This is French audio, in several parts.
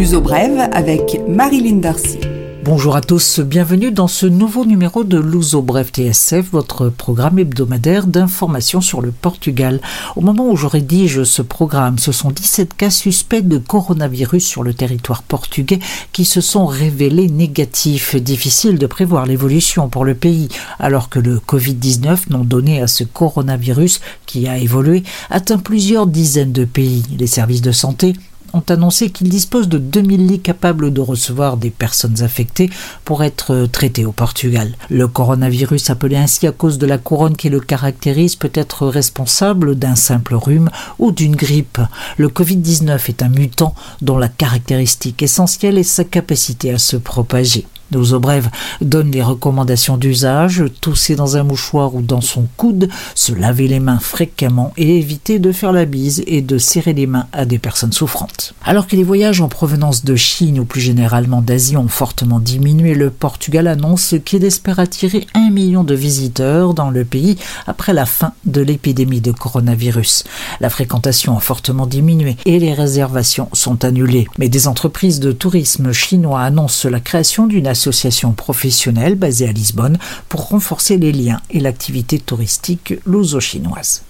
L'uso avec Marilyn Darcy. Bonjour à tous, bienvenue dans ce nouveau numéro de Luso Bref TSF, votre programme hebdomadaire d'information sur le Portugal. Au moment où je rédige ce programme, ce sont 17 cas suspects de coronavirus sur le territoire portugais qui se sont révélés négatifs. Difficile de prévoir l'évolution pour le pays, alors que le Covid-19, non donné à ce coronavirus qui a évolué, atteint plusieurs dizaines de pays. Les services de santé ont annoncé qu'ils disposent de 2000 lits capables de recevoir des personnes affectées pour être traitées au Portugal. Le coronavirus, appelé ainsi à cause de la couronne qui le caractérise, peut être responsable d'un simple rhume ou d'une grippe. Le Covid-19 est un mutant dont la caractéristique essentielle est sa capacité à se propager. Nos eaux brèves donnent les recommandations d'usage, tousser dans un mouchoir ou dans son coude, se laver les mains fréquemment et éviter de faire la bise et de serrer les mains à des personnes souffrantes. Alors que les voyages en provenance de Chine ou plus généralement d'Asie ont fortement diminué, le Portugal annonce qu'il espère attirer un million de visiteurs dans le pays après la fin de l'épidémie de coronavirus. La fréquentation a fortement diminué et les réservations sont annulées. Mais des entreprises de tourisme chinois annoncent la création d'une association professionnelle basée à Lisbonne pour renforcer les liens et l'activité touristique luso-chinoise.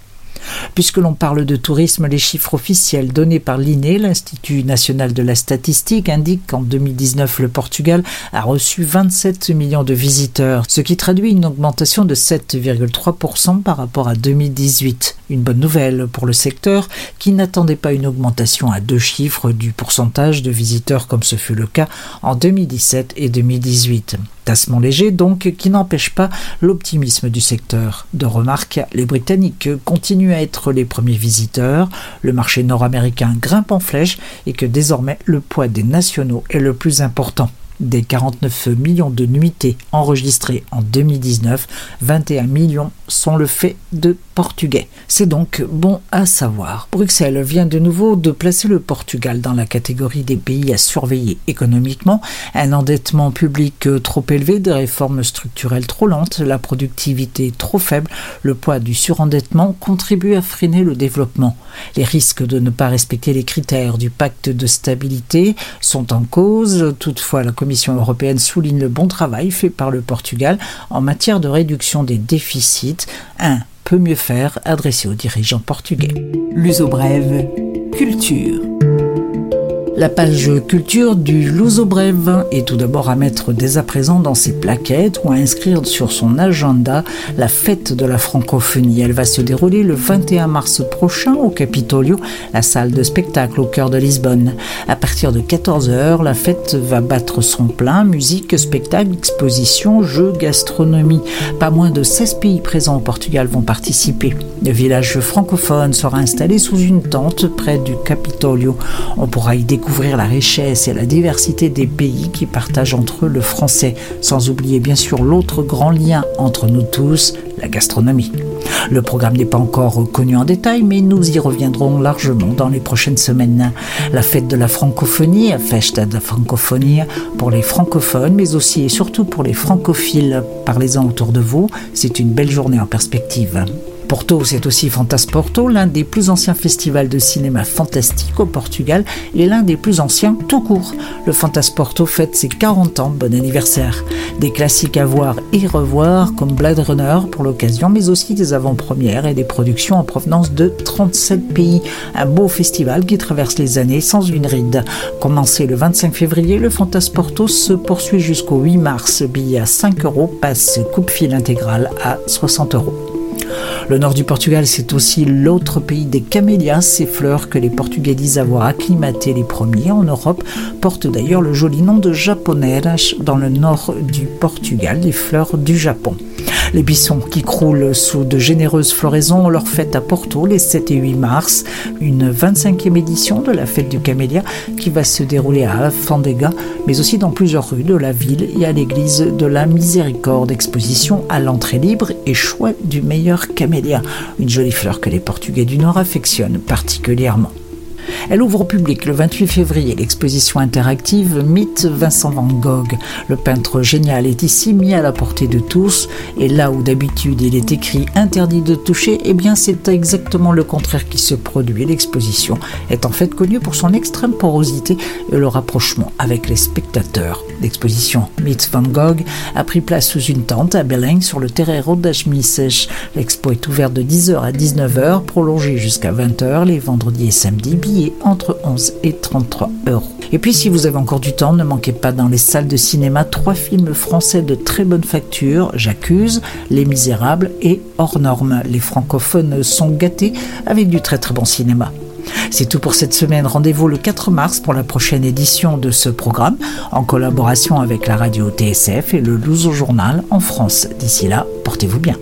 Puisque l'on parle de tourisme, les chiffres officiels donnés par l'INE, l'Institut national de la statistique, indiquent qu'en 2019, le Portugal a reçu 27 millions de visiteurs, ce qui traduit une augmentation de 7,3% par rapport à 2018. Une bonne nouvelle pour le secteur qui n'attendait pas une augmentation à deux chiffres du pourcentage de visiteurs comme ce fut le cas en 2017 et 2018. Tassement léger donc qui n'empêche pas l'optimisme du secteur. De remarque, les Britanniques continuent à être les premiers visiteurs, le marché nord-américain grimpe en flèche et que désormais le poids des nationaux est le plus important. Des 49 millions de nuitées enregistrées en 2019, 21 millions sont le fait de portugais. C'est donc bon à savoir. Bruxelles vient de nouveau de placer le Portugal dans la catégorie des pays à surveiller économiquement. Un endettement public trop élevé, des réformes structurelles trop lentes, la productivité trop faible, le poids du surendettement contribuent à freiner le développement. Les risques de ne pas respecter les critères du pacte de stabilité sont en cause. Toutefois, la Commission européenne souligne le bon travail fait par le Portugal en matière de réduction des déficits. Un peut mieux faire adressé aux dirigeants portugais. L'uso brève, culture. La page culture du Brève est tout d'abord à mettre dès à présent dans ses plaquettes ou à inscrire sur son agenda la fête de la francophonie. Elle va se dérouler le 21 mars prochain au Capitolio, la salle de spectacle au cœur de Lisbonne. À partir de 14h, la fête va battre son plein, musique, spectacle, exposition, jeux, gastronomie. Pas moins de 16 pays présents au Portugal vont participer. Le village francophone sera installé sous une tente près du Capitolio. On pourra y découvrir découvrir la richesse et la diversité des pays qui partagent entre eux le français, sans oublier bien sûr l'autre grand lien entre nous tous, la gastronomie. Le programme n'est pas encore connu en détail, mais nous y reviendrons largement dans les prochaines semaines. La fête de la francophonie, Festa da Francophonie, pour les francophones, mais aussi et surtout pour les francophiles. Parlez-en autour de vous, c'est une belle journée en perspective. Porto, c'est aussi Fantasporto, l'un des plus anciens festivals de cinéma fantastique au Portugal et l'un des plus anciens tout court. Le Fantasporto fête ses 40 ans, bon anniversaire. Des classiques à voir et revoir comme Blade Runner pour l'occasion, mais aussi des avant-premières et des productions en provenance de 37 pays. Un beau festival qui traverse les années sans une ride. Commencé le 25 février, le Fantasporto se poursuit jusqu'au 8 mars. Billet à 5 euros, passe coupe-fil intégral à 60 euros. Le nord du Portugal, c'est aussi l'autre pays des camélias. Ces fleurs que les Portugais disent avoir acclimatées les premiers en Europe portent d'ailleurs le joli nom de japoneras dans le nord du Portugal, les fleurs du Japon. Les buissons qui croulent sous de généreuses floraisons ont leur fête à Porto les 7 et 8 mars, une 25e édition de la fête du camélia qui va se dérouler à Alfandega, mais aussi dans plusieurs rues de la ville et à l'église de la Miséricorde. Exposition à l'entrée libre et choix du meilleur camélia, une jolie fleur que les Portugais du Nord affectionnent particulièrement. Elle ouvre au public le 28 février l'exposition interactive Mythe Vincent Van Gogh. Le peintre génial est ici mis à la portée de tous et là où d'habitude il est écrit interdit de toucher, eh bien c'est exactement le contraire qui se produit. L'exposition est en fait connue pour son extrême porosité et le rapprochement avec les spectateurs. L'exposition Mythe Van Gogh a pris place sous une tente à Belém sur le terreiro d'Achmissech. L'expo est ouverte de 10h à 19h, prolongée jusqu'à 20h les vendredis et samedis entre 11 et 33 euros. Et puis si vous avez encore du temps, ne manquez pas dans les salles de cinéma trois films français de très bonne facture, J'accuse, Les Misérables et Hors Normes. Les francophones sont gâtés avec du très très bon cinéma. C'est tout pour cette semaine. Rendez-vous le 4 mars pour la prochaine édition de ce programme en collaboration avec la radio TSF et le Louzo Journal en France. D'ici là, portez-vous bien.